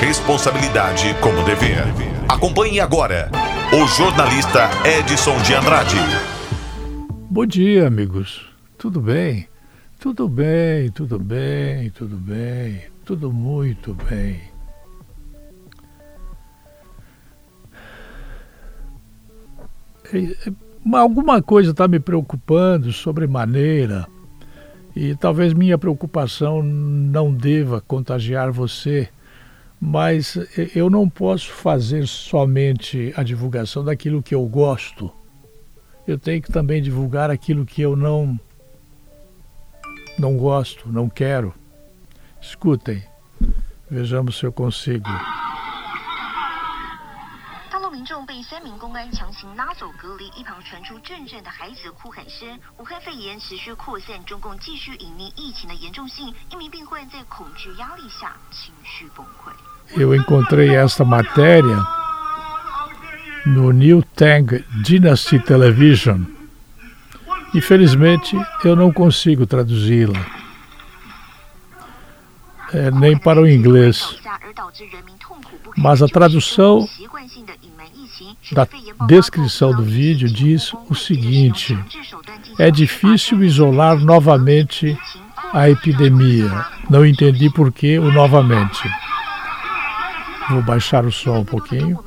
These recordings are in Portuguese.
responsabilidade como dever. Acompanhe agora o jornalista Edson de Andrade. Bom dia, amigos. Tudo bem? Tudo bem, tudo bem, tudo bem, tudo muito bem. Alguma coisa está me preocupando sobremaneira e talvez minha preocupação não deva contagiar você, mas eu não posso fazer somente a divulgação daquilo que eu gosto. Eu tenho que também divulgar aquilo que eu não não gosto, não quero. Escutem, vejamos se eu consigo. 民众被三名公安强行拉走隔离，一旁传出阵阵的孩子哭喊声。武汉肺炎持续扩散，中共继续隐匿疫情的严重性。一名病患在恐惧压力下情绪崩溃。 Eu encontrei essa matéria no New Tang Dynasty Television. Infelizmente, eu não consigo traduzi-la, é, nem para o inglês. Mas a tradução da descrição do vídeo diz o seguinte: é difícil isolar novamente a epidemia. Não entendi por que o novamente. Vou baixar o som um pouquinho.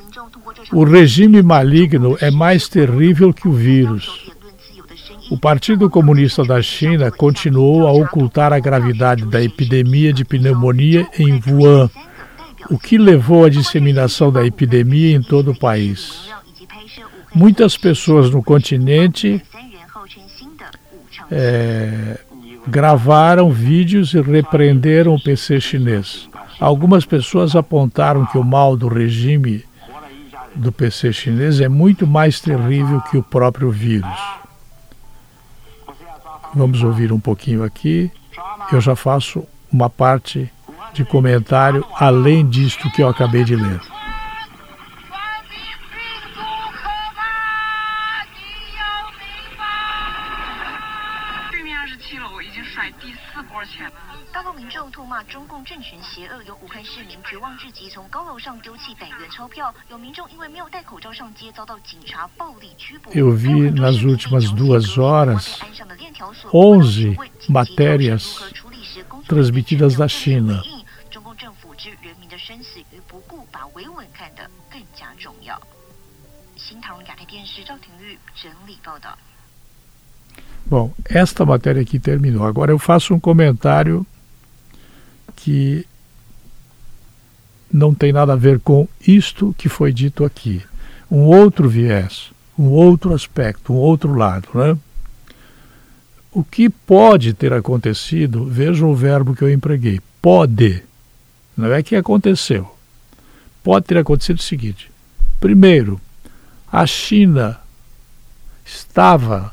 O regime maligno é mais terrível que o vírus. O Partido Comunista da China continuou a ocultar a gravidade da epidemia de pneumonia em Wuhan o que levou à disseminação da epidemia em todo o país. Muitas pessoas no continente é, gravaram vídeos e repreenderam o PC chinês. Algumas pessoas apontaram que o mal do regime do PC chinês é muito mais terrível que o próprio vírus. Vamos ouvir um pouquinho aqui. Eu já faço uma parte de comentário além disto que eu acabei de ler. Eu vi nas últimas duas horas 11 matérias transmitidas da China 生死与不顾，把维稳看得更加重要。新唐人亚太电视赵廷玉整理报道。Bom, esta matéria aqui terminou. Agora eu faço um comentário que não tem nada a ver com isto que foi dito aqui. Um outro viés, um outro aspecto, um outro lado. Né? O que pode ter acontecido, vejam o verbo que eu empreguei: pode. Não é que aconteceu. Pode ter acontecido o seguinte: primeiro, a China estava,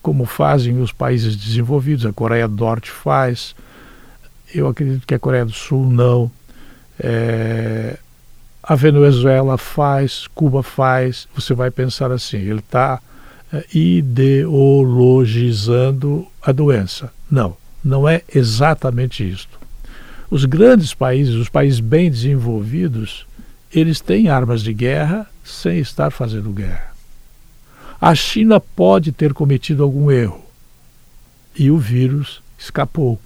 como fazem os países desenvolvidos, a Coreia do Norte faz, eu acredito que a Coreia do Sul não, é, a Venezuela faz, Cuba faz. Você vai pensar assim: ele está é, ideologizando a doença. Não, não é exatamente isto. Os grandes países, os países bem desenvolvidos, eles têm armas de guerra sem estar fazendo guerra. A China pode ter cometido algum erro e o vírus escapou.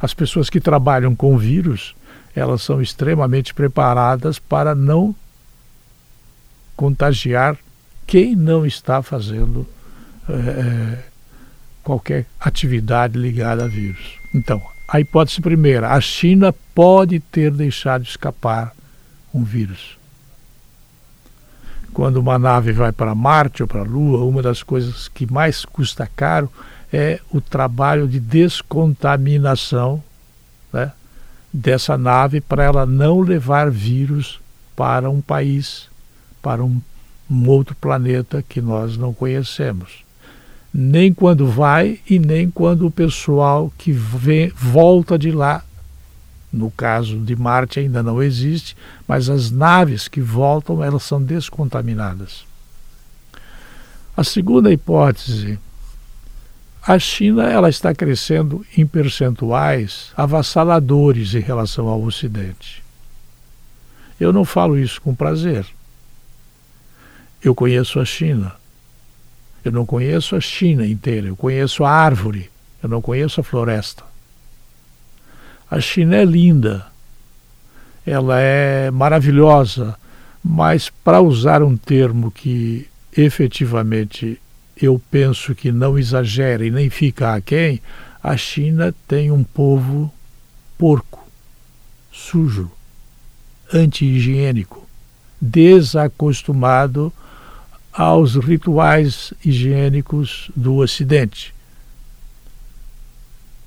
As pessoas que trabalham com vírus, elas são extremamente preparadas para não contagiar quem não está fazendo é, qualquer atividade ligada a vírus. Então, a hipótese primeira, a China pode ter deixado escapar um vírus. Quando uma nave vai para Marte ou para a Lua, uma das coisas que mais custa caro é o trabalho de descontaminação né, dessa nave para ela não levar vírus para um país, para um, um outro planeta que nós não conhecemos nem quando vai e nem quando o pessoal que vem, volta de lá. No caso de Marte ainda não existe, mas as naves que voltam elas são descontaminadas. A segunda hipótese, A China ela está crescendo em percentuais avassaladores em relação ao Ocidente. Eu não falo isso com prazer. Eu conheço a China. Eu não conheço a China inteira, eu conheço a árvore, eu não conheço a floresta. A China é linda, ela é maravilhosa, mas para usar um termo que efetivamente eu penso que não exagera e nem fica aquém, a China tem um povo porco, sujo, anti-higiênico, desacostumado aos rituais higiênicos do Ocidente.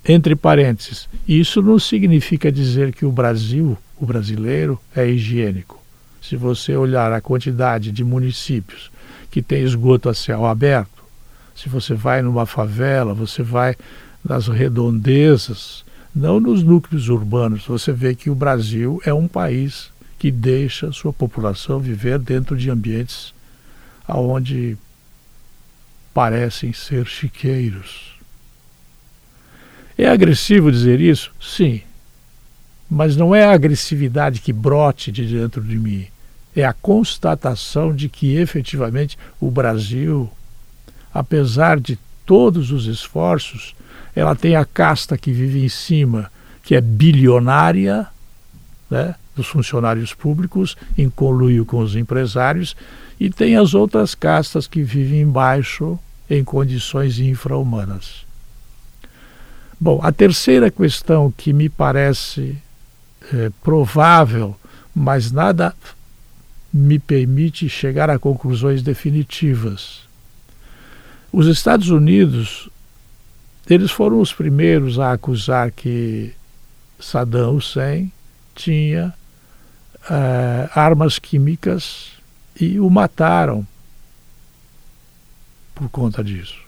Entre parênteses, isso não significa dizer que o Brasil, o brasileiro, é higiênico. Se você olhar a quantidade de municípios que tem esgoto a céu aberto, se você vai numa favela, você vai nas redondezas, não nos núcleos urbanos, você vê que o Brasil é um país que deixa sua população viver dentro de ambientes aonde parecem ser chiqueiros. É agressivo dizer isso? Sim. Mas não é a agressividade que brote de dentro de mim. É a constatação de que efetivamente o Brasil, apesar de todos os esforços, ela tem a casta que vive em cima, que é bilionária, né, dos funcionários públicos, em conluio com os empresários, e tem as outras castas que vivem embaixo em condições infra-humanas. Bom, a terceira questão que me parece é, provável, mas nada me permite chegar a conclusões definitivas. Os Estados Unidos, eles foram os primeiros a acusar que Saddam Hussein tinha é, armas químicas e o mataram por conta disso.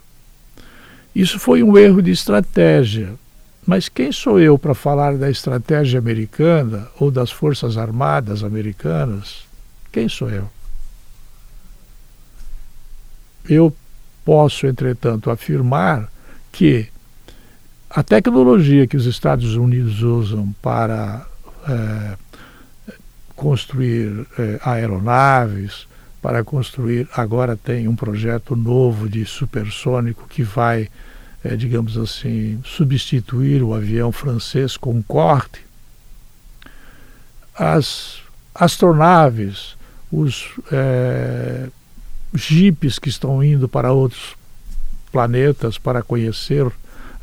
Isso foi um erro de estratégia. Mas quem sou eu para falar da estratégia americana ou das Forças Armadas americanas? Quem sou eu? Eu posso, entretanto, afirmar que a tecnologia que os Estados Unidos usam para é, construir eh, aeronaves, para construir. Agora tem um projeto novo de supersônico que vai, eh, digamos assim, substituir o avião francês Concorde. As astronaves, os eh, jipes que estão indo para outros planetas para conhecer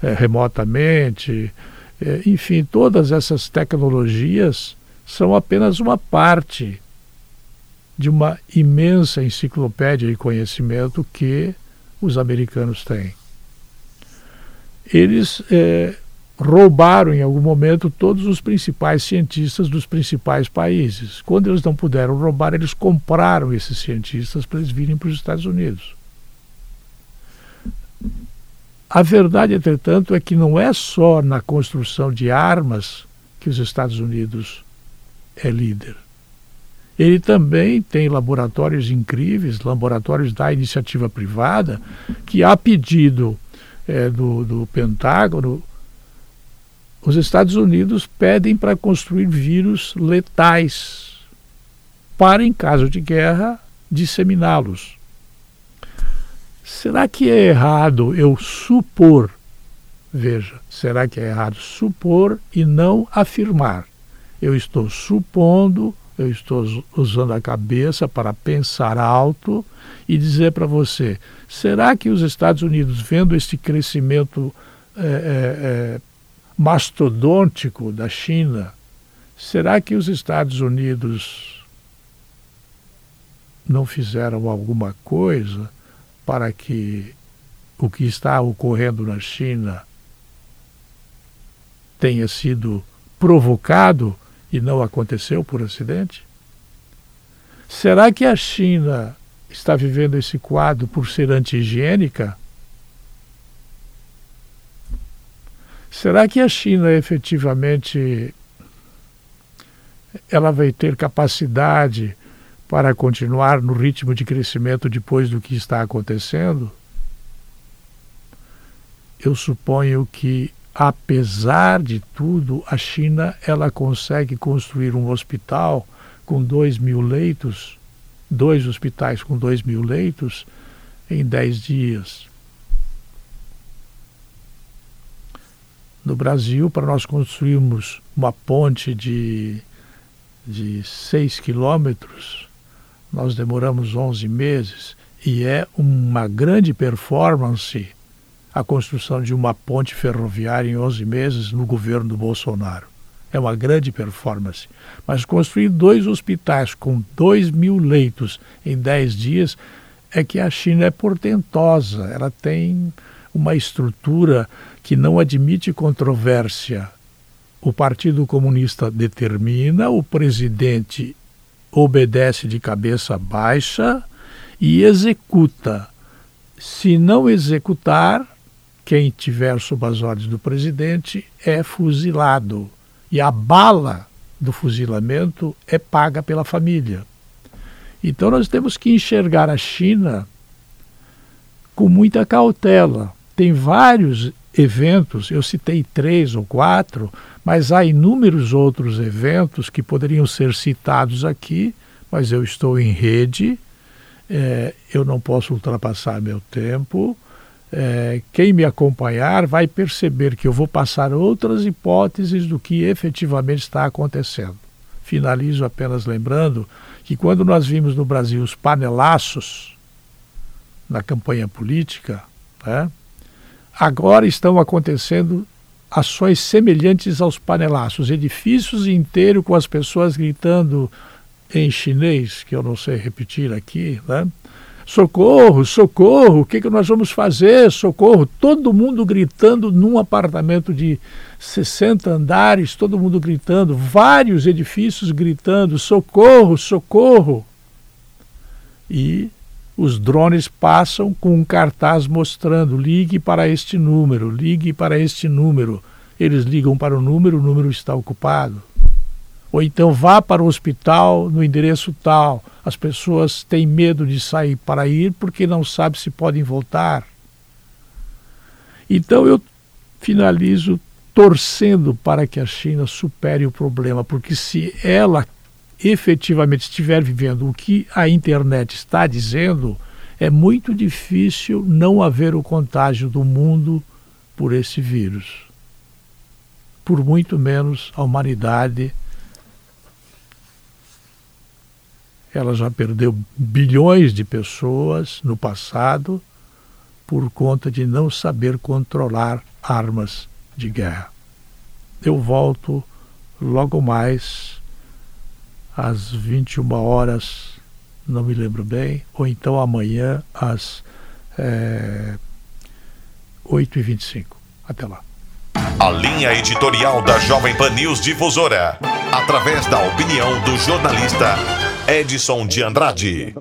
eh, remotamente, eh, enfim, todas essas tecnologias são apenas uma parte de uma imensa enciclopédia de conhecimento que os americanos têm. Eles é, roubaram em algum momento todos os principais cientistas dos principais países. Quando eles não puderam roubar, eles compraram esses cientistas para eles virem para os Estados Unidos. A verdade, entretanto, é que não é só na construção de armas que os Estados Unidos é líder. Ele também tem laboratórios incríveis, laboratórios da iniciativa privada, que a pedido é, do, do Pentágono, os Estados Unidos pedem para construir vírus letais, para, em caso de guerra, disseminá-los. Será que é errado eu supor? Veja, será que é errado supor e não afirmar? eu estou supondo, eu estou usando a cabeça para pensar alto e dizer para você: será que os Estados Unidos, vendo este crescimento é, é, mastodôntico da China, será que os Estados Unidos não fizeram alguma coisa para que o que está ocorrendo na China tenha sido provocado e não aconteceu por acidente? Será que a China está vivendo esse quadro por ser anti-higiênica? Será que a China efetivamente ela vai ter capacidade para continuar no ritmo de crescimento depois do que está acontecendo? eu suponho que, apesar de tudo, a China ela consegue construir um hospital com dois mil leitos, dois hospitais com dois mil leitos, em dez dias. No Brasil, para nós construirmos uma ponte de, de seis quilômetros, nós demoramos 11 meses e é uma grande performance a construção de uma ponte ferroviária em 11 meses no governo do Bolsonaro. É uma grande performance. Mas construir dois hospitais com 2 mil leitos em 10 dias é que a China é portentosa. Ela tem uma estrutura que não admite controvérsia. O Partido Comunista determina, o presidente obedece de cabeça baixa e executa. Se não executar, quem tiver sob as ordens do presidente é fuzilado. E a bala do fuzilamento é paga pela família. Então nós temos que enxergar a China com muita cautela. Tem vários eventos, eu citei três ou quatro, mas há inúmeros outros eventos que poderiam ser citados aqui, mas eu estou em rede, é, eu não posso ultrapassar meu tempo. É, quem me acompanhar vai perceber que eu vou passar outras hipóteses do que efetivamente está acontecendo. Finalizo apenas lembrando que quando nós vimos no Brasil os panelaços na campanha política, né, agora estão acontecendo ações semelhantes aos panelaços, edifícios inteiros com as pessoas gritando em chinês, que eu não sei repetir aqui, né? Socorro, socorro, o que, que nós vamos fazer? Socorro. Todo mundo gritando num apartamento de 60 andares, todo mundo gritando, vários edifícios gritando: socorro, socorro. E os drones passam com um cartaz mostrando: ligue para este número, ligue para este número. Eles ligam para o número, o número está ocupado. Ou então vá para o hospital no endereço tal. As pessoas têm medo de sair para ir porque não sabem se podem voltar. Então eu finalizo torcendo para que a China supere o problema, porque se ela efetivamente estiver vivendo o que a internet está dizendo, é muito difícil não haver o contágio do mundo por esse vírus. Por muito menos a humanidade Ela já perdeu bilhões de pessoas no passado por conta de não saber controlar armas de guerra. Eu volto logo mais às 21 horas, não me lembro bem, ou então amanhã às é, 8h25. Até lá. A linha editorial da Jovem Pan News Difusora, através da opinião do jornalista Edson de Andrade.